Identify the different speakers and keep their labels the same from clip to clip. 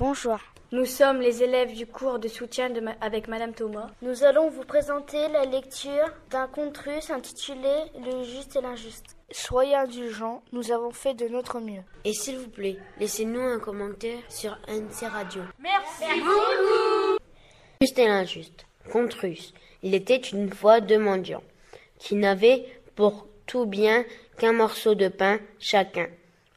Speaker 1: Bonjour.
Speaker 2: Nous sommes les élèves du cours de soutien de ma- avec Madame Thomas.
Speaker 1: Nous allons vous présenter la lecture d'un conte russe intitulé Le juste et l'injuste. Soyez indulgents, nous avons fait de notre mieux.
Speaker 3: Et s'il vous plaît, laissez-nous un commentaire sur NC Radio. Juste et l'injuste. Conte russe. Il était une fois deux mendiants qui n'avaient pour tout bien qu'un morceau de pain chacun.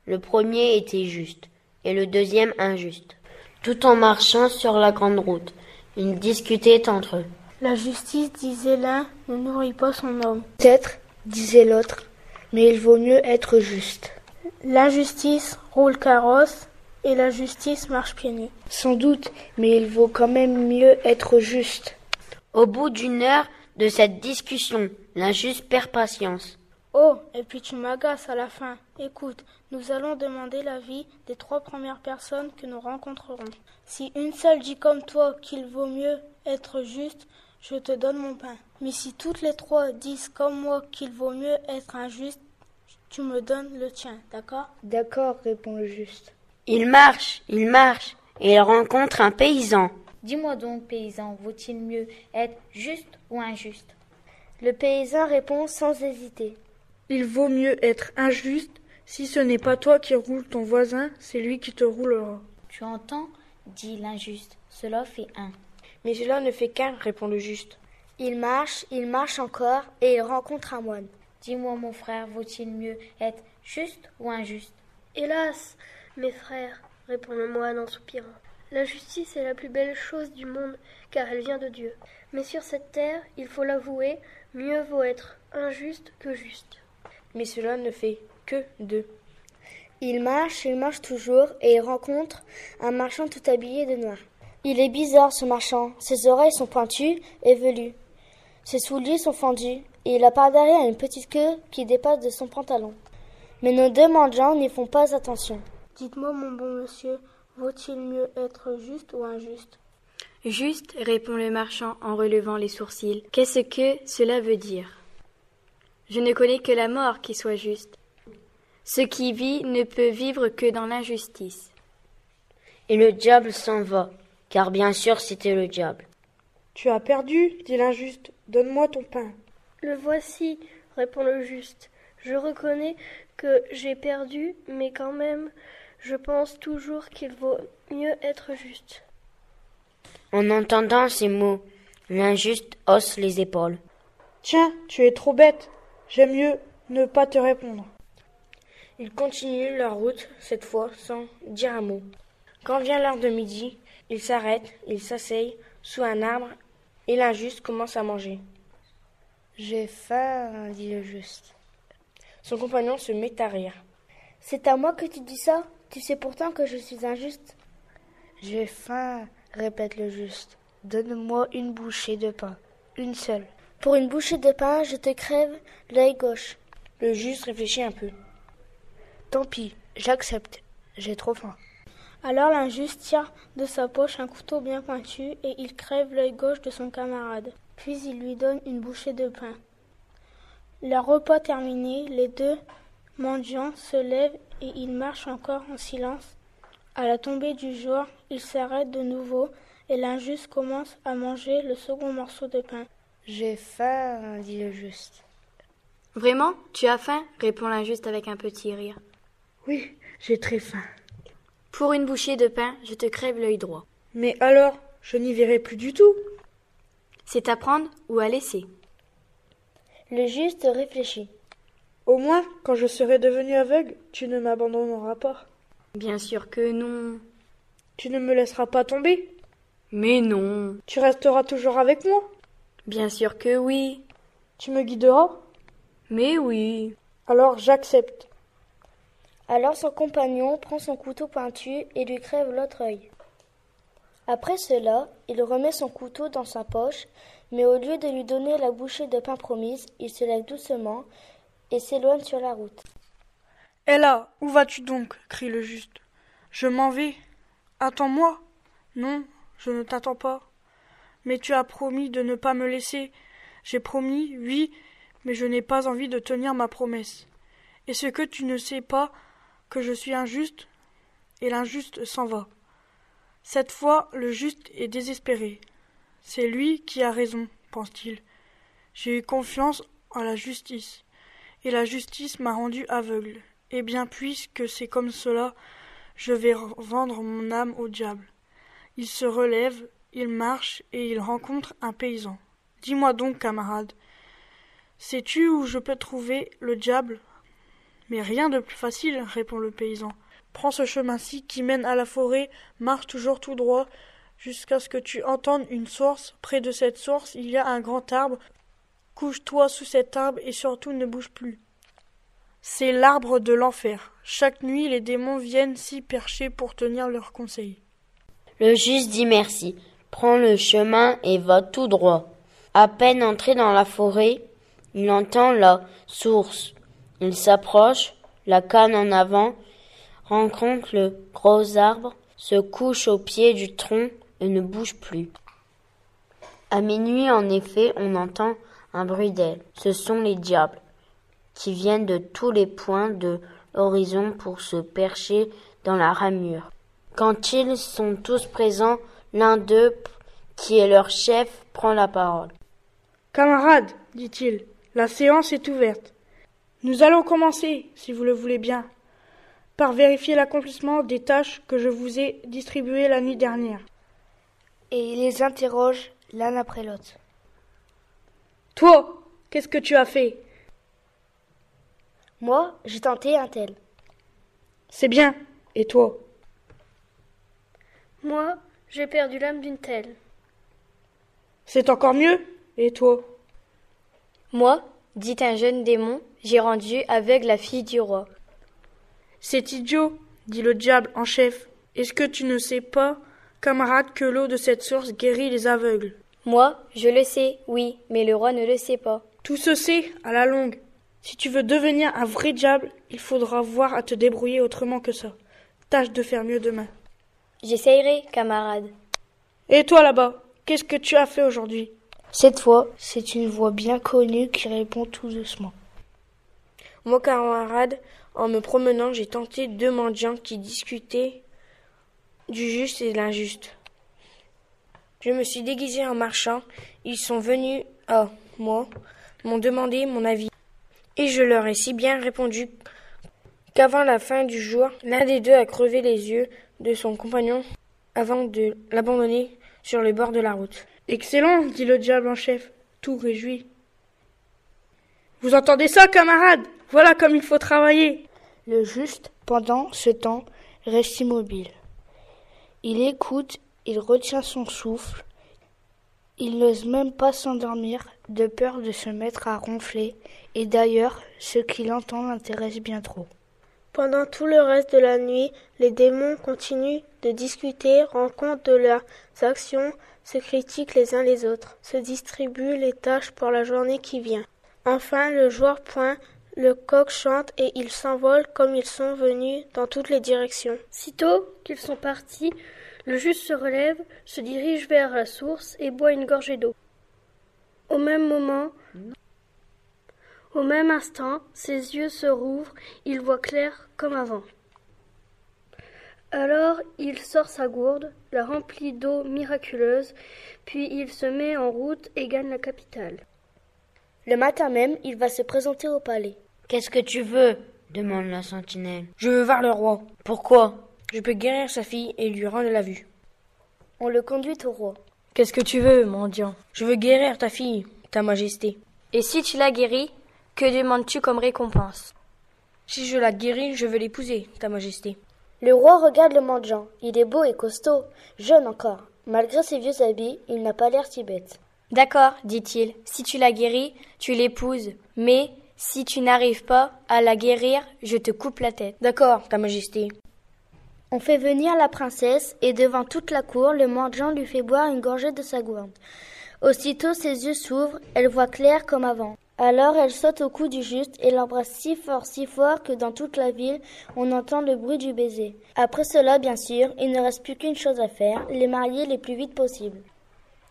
Speaker 3: Le premier était juste et le deuxième injuste. Tout en marchant sur la grande route, ils discutaient entre eux.
Speaker 1: La justice, disait l'un, ne nourrit pas son homme. Peut-être, disait l'autre, mais il vaut mieux être juste. L'injustice roule carrosse et la justice marche pieds nus. Sans doute, mais il vaut quand même mieux être juste.
Speaker 3: Au bout d'une heure de cette discussion, l'injuste perd patience.
Speaker 1: Oh, et puis tu m'agaces à la fin. Écoute, nous allons demander l'avis des trois premières personnes que nous rencontrerons. Si une seule dit comme toi qu'il vaut mieux être juste, je te donne mon pain. Mais si toutes les trois disent comme moi qu'il vaut mieux être injuste, tu me donnes le tien, d'accord? D'accord, répond le juste.
Speaker 3: Il marche, il marche, et il rencontre un paysan.
Speaker 4: Dis-moi donc, paysan, vaut-il mieux être juste ou injuste?
Speaker 1: Le paysan répond sans hésiter.
Speaker 5: Il vaut mieux être injuste. Si ce n'est pas toi qui roules ton voisin, c'est lui qui te roulera.
Speaker 4: Tu entends? dit l'injuste. Cela fait un.
Speaker 2: Mais cela ne fait qu'un, répond le juste.
Speaker 1: Il marche, il marche encore, et il rencontre un moine.
Speaker 4: Dis-moi, mon frère, vaut-il mieux être juste ou injuste?
Speaker 6: Hélas, mes frères, répond le moine en soupirant, la justice est la plus belle chose du monde, car elle vient de Dieu. Mais sur cette terre, il faut l'avouer, mieux vaut être injuste que juste.
Speaker 2: Mais cela ne fait que deux.
Speaker 1: Il marche, il marche toujours, et il rencontre un marchand tout habillé de noir. Il est bizarre ce marchand, ses oreilles sont pointues et velues. Ses souliers sont fendus, et il a par derrière une petite queue qui dépasse de son pantalon. Mais nos deux mendiants n'y font pas attention. Dites-moi, mon bon monsieur, vaut-il mieux être juste ou injuste?
Speaker 2: Juste, répond le marchand en relevant les sourcils. Qu'est-ce que cela veut dire? Je ne connais que la mort qui soit juste. Ce qui vit ne peut vivre que dans l'injustice.
Speaker 3: Et le diable s'en va, car bien sûr c'était le diable.
Speaker 5: Tu as perdu, dit l'injuste. Donne-moi ton pain.
Speaker 6: Le voici, répond le juste. Je reconnais que j'ai perdu, mais quand même, je pense toujours qu'il vaut mieux être juste.
Speaker 3: En entendant ces mots, l'injuste hausse les épaules.
Speaker 5: Tiens, tu es trop bête. J'aime mieux ne pas te répondre.
Speaker 2: Ils continuent leur route, cette fois sans dire un mot. Quand vient l'heure de midi, ils s'arrêtent, ils s'asseyent sous un arbre, et l'injuste commence à manger.
Speaker 1: J'ai faim, dit le juste.
Speaker 2: Son compagnon se met à rire.
Speaker 1: C'est à moi que tu dis ça? Tu sais pourtant que je suis injuste.
Speaker 5: J'ai faim, répète le juste. Donne-moi une bouchée de pain. Une seule.
Speaker 1: Pour une bouchée de pain, je te crève l'œil gauche.
Speaker 2: Le juste réfléchit un peu.
Speaker 5: Tant pis, j'accepte. J'ai trop faim.
Speaker 1: Alors l'injuste tire de sa poche un couteau bien pointu et il crève l'œil gauche de son camarade. Puis il lui donne une bouchée de pain. Leur repas terminé, les deux mendiants se lèvent et ils marchent encore en silence. À la tombée du jour, ils s'arrêtent de nouveau et l'injuste commence à manger le second morceau de pain.
Speaker 5: J'ai faim, dit le juste.
Speaker 2: Vraiment? Tu as faim? répond l'injuste avec un petit rire.
Speaker 5: Oui, j'ai très faim.
Speaker 2: Pour une bouchée de pain, je te crève l'œil droit.
Speaker 5: Mais alors, je n'y verrai plus du tout.
Speaker 2: C'est à prendre ou à laisser.
Speaker 1: Le juste réfléchit.
Speaker 5: Au moins, quand je serai devenu aveugle, tu ne m'abandonneras pas.
Speaker 2: Bien sûr que non.
Speaker 5: Tu ne me laisseras pas tomber.
Speaker 2: Mais non.
Speaker 5: Tu resteras toujours avec moi.
Speaker 2: Bien sûr que oui.
Speaker 5: Tu me guideras.
Speaker 2: Mais oui.
Speaker 5: Alors j'accepte.
Speaker 1: Alors son compagnon prend son couteau pointu et lui crève l'autre œil. Après cela, il remet son couteau dans sa poche, mais au lieu de lui donner la bouchée de pain promise, il se lève doucement et s'éloigne sur la route.
Speaker 5: Hé là, où vas-tu donc? crie le juste. Je m'en vais. Attends-moi. Non, je ne t'attends pas. Mais tu as promis de ne pas me laisser. J'ai promis, oui, mais je n'ai pas envie de tenir ma promesse. Est-ce que tu ne sais pas que je suis injuste Et l'injuste s'en va. Cette fois, le juste est désespéré. C'est lui qui a raison, pense-t-il. J'ai eu confiance en la justice, et la justice m'a rendu aveugle. Eh bien, puisque c'est comme cela, je vais vendre mon âme au diable. Il se relève, il marche, et il rencontre un paysan. Dis-moi donc, camarade, sais-tu où je peux trouver le diable? Mais rien de plus facile, répond le paysan. Prends ce chemin-ci qui mène à la forêt, marche toujours tout droit, jusqu'à ce que tu entendes une source. Près de cette source, il y a un grand arbre. Couche-toi sous cet arbre et surtout ne bouge plus. C'est l'arbre de l'enfer. Chaque nuit, les démons viennent s'y percher pour tenir leurs conseils.
Speaker 3: Le juste dit merci, prend le chemin et va tout droit. À peine entré dans la forêt, il entend la source. Il s'approche, la canne en avant, rencontre le gros arbre, se couche au pied du tronc ne bouge plus. À minuit, en effet, on entend un bruit d'ailes. Ce sont les diables qui viennent de tous les points de l'horizon pour se percher dans la ramure. Quand ils sont tous présents, l'un d'eux, qui est leur chef, prend la parole.
Speaker 5: Camarades, dit-il, la séance est ouverte. Nous allons commencer, si vous le voulez bien, par vérifier l'accomplissement des tâches que je vous ai distribuées la nuit dernière
Speaker 7: et il les interroge l'un après l'autre.
Speaker 5: Toi, qu'est-ce que tu as fait?
Speaker 7: Moi, j'ai tenté un tel.
Speaker 5: C'est bien. Et toi?
Speaker 6: Moi, j'ai perdu l'âme d'une telle.
Speaker 5: C'est encore mieux. Et toi?
Speaker 2: Moi, dit un jeune démon, j'ai rendu avec la fille du roi.
Speaker 5: C'est idiot, dit le diable en chef. Est-ce que tu ne sais pas Camarade, que l'eau de cette source guérit les aveugles?
Speaker 2: Moi, je le sais, oui, mais le roi ne le sait pas.
Speaker 5: Tout se sait, à la longue. Si tu veux devenir un vrai diable, il faudra voir à te débrouiller autrement que ça. Tâche de faire mieux demain.
Speaker 2: J'essayerai, camarade.
Speaker 5: Et toi là-bas, qu'est-ce que tu as fait aujourd'hui?
Speaker 7: Cette fois, c'est une voix bien connue qui répond tout doucement.
Speaker 8: Moi, camarade, en me promenant, j'ai tenté deux mendiants qui discutaient du juste et de l'injuste. Je me suis déguisé en marchand. Ils sont venus à moi, m'ont demandé mon avis. Et je leur ai si bien répondu qu'avant la fin du jour, l'un des deux a crevé les yeux de son compagnon avant de l'abandonner sur le bord de la route.
Speaker 5: Excellent, dit le diable en chef, tout réjoui. Vous entendez ça, camarades? Voilà comme il faut travailler.
Speaker 7: Le juste, pendant ce temps, reste immobile. Il écoute, il retient son souffle, il n'ose même pas s'endormir de peur de se mettre à ronfler, et d'ailleurs ce qu'il entend l'intéresse bien trop. Pendant tout le reste de la nuit, les démons continuent de discuter, rendent compte de leurs actions, se critiquent les uns les autres, se distribuent les tâches pour la journée qui vient. Enfin, le joueur point, le coq chante et ils s'envolent comme ils sont venus dans toutes les directions.
Speaker 6: Sitôt qu'ils sont partis, le juste se relève, se dirige vers la source et boit une gorgée d'eau. Au même moment, au même instant, ses yeux se rouvrent, il voit clair comme avant. Alors il sort sa gourde, la remplit d'eau miraculeuse, puis il se met en route et gagne la capitale.
Speaker 7: Le matin même, il va se présenter au palais.
Speaker 3: Qu'est-ce que tu veux? demande la sentinelle.
Speaker 8: Je veux voir le roi.
Speaker 3: Pourquoi?
Speaker 8: Je peux guérir sa fille et lui rendre la vue.
Speaker 7: On le conduit au roi.
Speaker 8: Qu'est-ce que tu veux, mendiant? Je veux guérir ta fille, ta majesté.
Speaker 2: Et si tu la guéris, que demandes-tu comme récompense?
Speaker 8: Si je la guéris, je veux l'épouser, ta majesté.
Speaker 7: Le roi regarde le mendiant. Il est beau et costaud, jeune encore. Malgré ses vieux habits, il n'a pas l'air si bête.
Speaker 2: D'accord, dit-il. Si tu la guéris, tu l'épouses. Mais si tu n'arrives pas à la guérir, je te coupe la tête.
Speaker 8: D'accord, ta majesté.
Speaker 7: On fait venir la princesse, et devant toute la cour, le mendiant lui fait boire une gorgée de sa gourde. Aussitôt ses yeux s'ouvrent, elle voit clair comme avant. Alors elle saute au cou du juste et l'embrasse si fort, si fort que dans toute la ville on entend le bruit du baiser. Après cela, bien sûr, il ne reste plus qu'une chose à faire, les marier le plus vite possible.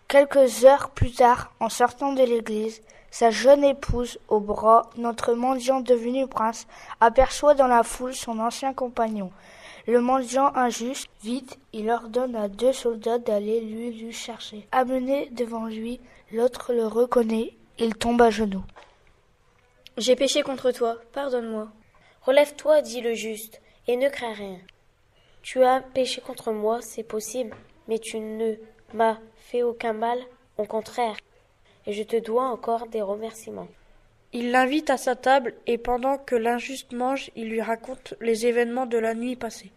Speaker 7: Quelques heures plus tard, en sortant de l'église, sa jeune épouse au bras, notre mendiant devenu prince, aperçoit dans la foule son ancien compagnon. le mendiant injuste. Vite, il ordonne à deux soldats d'aller lui, lui chercher. Amené devant lui, l'autre le reconnaît. Il tombe à genoux.
Speaker 2: J'ai péché contre toi, pardonne-moi.
Speaker 9: Relève-toi, dit le juste, et ne crains rien. Tu as péché contre moi, c'est possible, mais tu ne m'as fait aucun mal, au contraire, et je te dois encore des remerciements.
Speaker 5: Il l'invite à sa table et pendant que l'injuste mange, il lui raconte les événements de la nuit passée.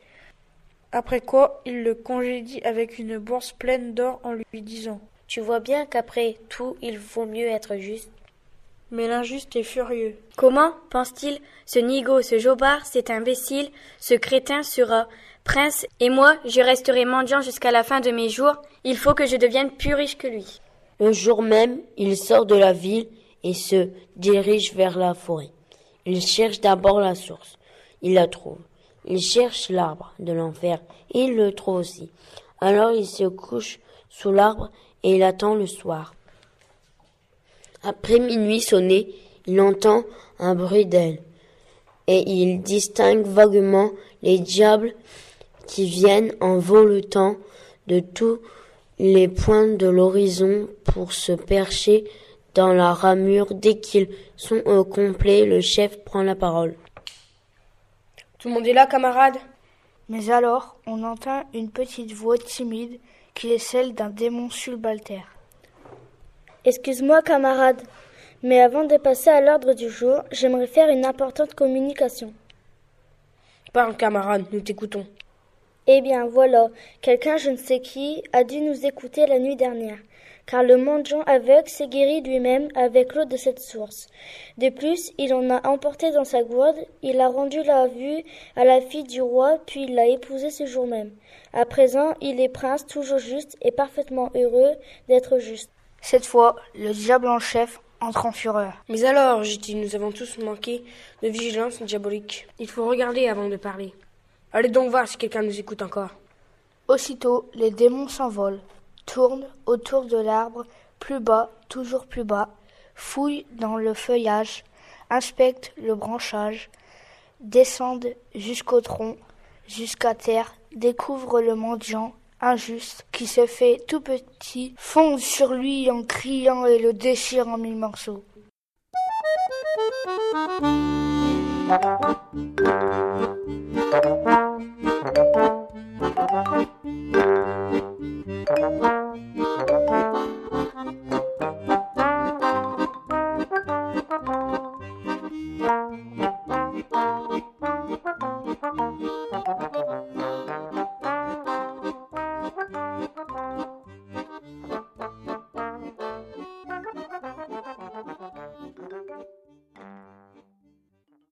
Speaker 5: Après quoi, il le congédie avec une bourse pleine d'or en lui disant
Speaker 9: Tu vois bien qu'après tout, il vaut mieux être juste.
Speaker 5: Mais l'injuste est furieux.
Speaker 2: Comment, pense-t-il, ce nigo, ce jobard, cet imbécile, ce crétin sera prince, et moi, je resterai mendiant jusqu'à la fin de mes jours, il faut que je devienne plus riche que lui.
Speaker 3: Le jour même, il sort de la ville et se dirige vers la forêt. Il cherche d'abord la source. Il la trouve. Il cherche l'arbre de l'enfer. Il le trouve aussi. Alors il se couche sous l'arbre et il attend le soir. Après minuit sonné, il entend un bruit d'ailes et il distingue vaguement les diables qui viennent en voletant de tous les points de l'horizon pour se percher dans la ramure. Dès qu'ils sont au complet, le chef prend la parole.
Speaker 8: Tout le monde est là, camarade
Speaker 7: Mais alors, on entend une petite voix timide qui est celle d'un démon subaltère.
Speaker 10: Excuse-moi, camarade, mais avant de passer à l'ordre du jour, j'aimerais faire une importante communication.
Speaker 8: Parle, camarade, nous t'écoutons.
Speaker 10: Eh bien, voilà, quelqu'un, je ne sais qui, a dû nous écouter la nuit dernière, car le mendiant aveugle s'est guéri lui-même avec l'eau de cette source. De plus, il en a emporté dans sa gourde, il a rendu la vue à la fille du roi, puis il l'a épousée ce jour même. À présent, il est prince toujours juste et parfaitement heureux d'être juste.
Speaker 7: Cette fois, le diable en chef entre en fureur.
Speaker 8: Mais alors, j'ai dit, nous avons tous manqué de vigilance diabolique. Il faut regarder avant de parler. Allez donc voir si quelqu'un nous écoute encore.
Speaker 7: Aussitôt, les démons s'envolent, tourne autour de l'arbre, plus bas, toujours plus bas, fouille dans le feuillage, inspecte le branchage, descende jusqu'au tronc, jusqu'à terre, découvre le mendiant injuste qui se fait tout petit, fonce sur lui en criant et le déchire en mille morceaux.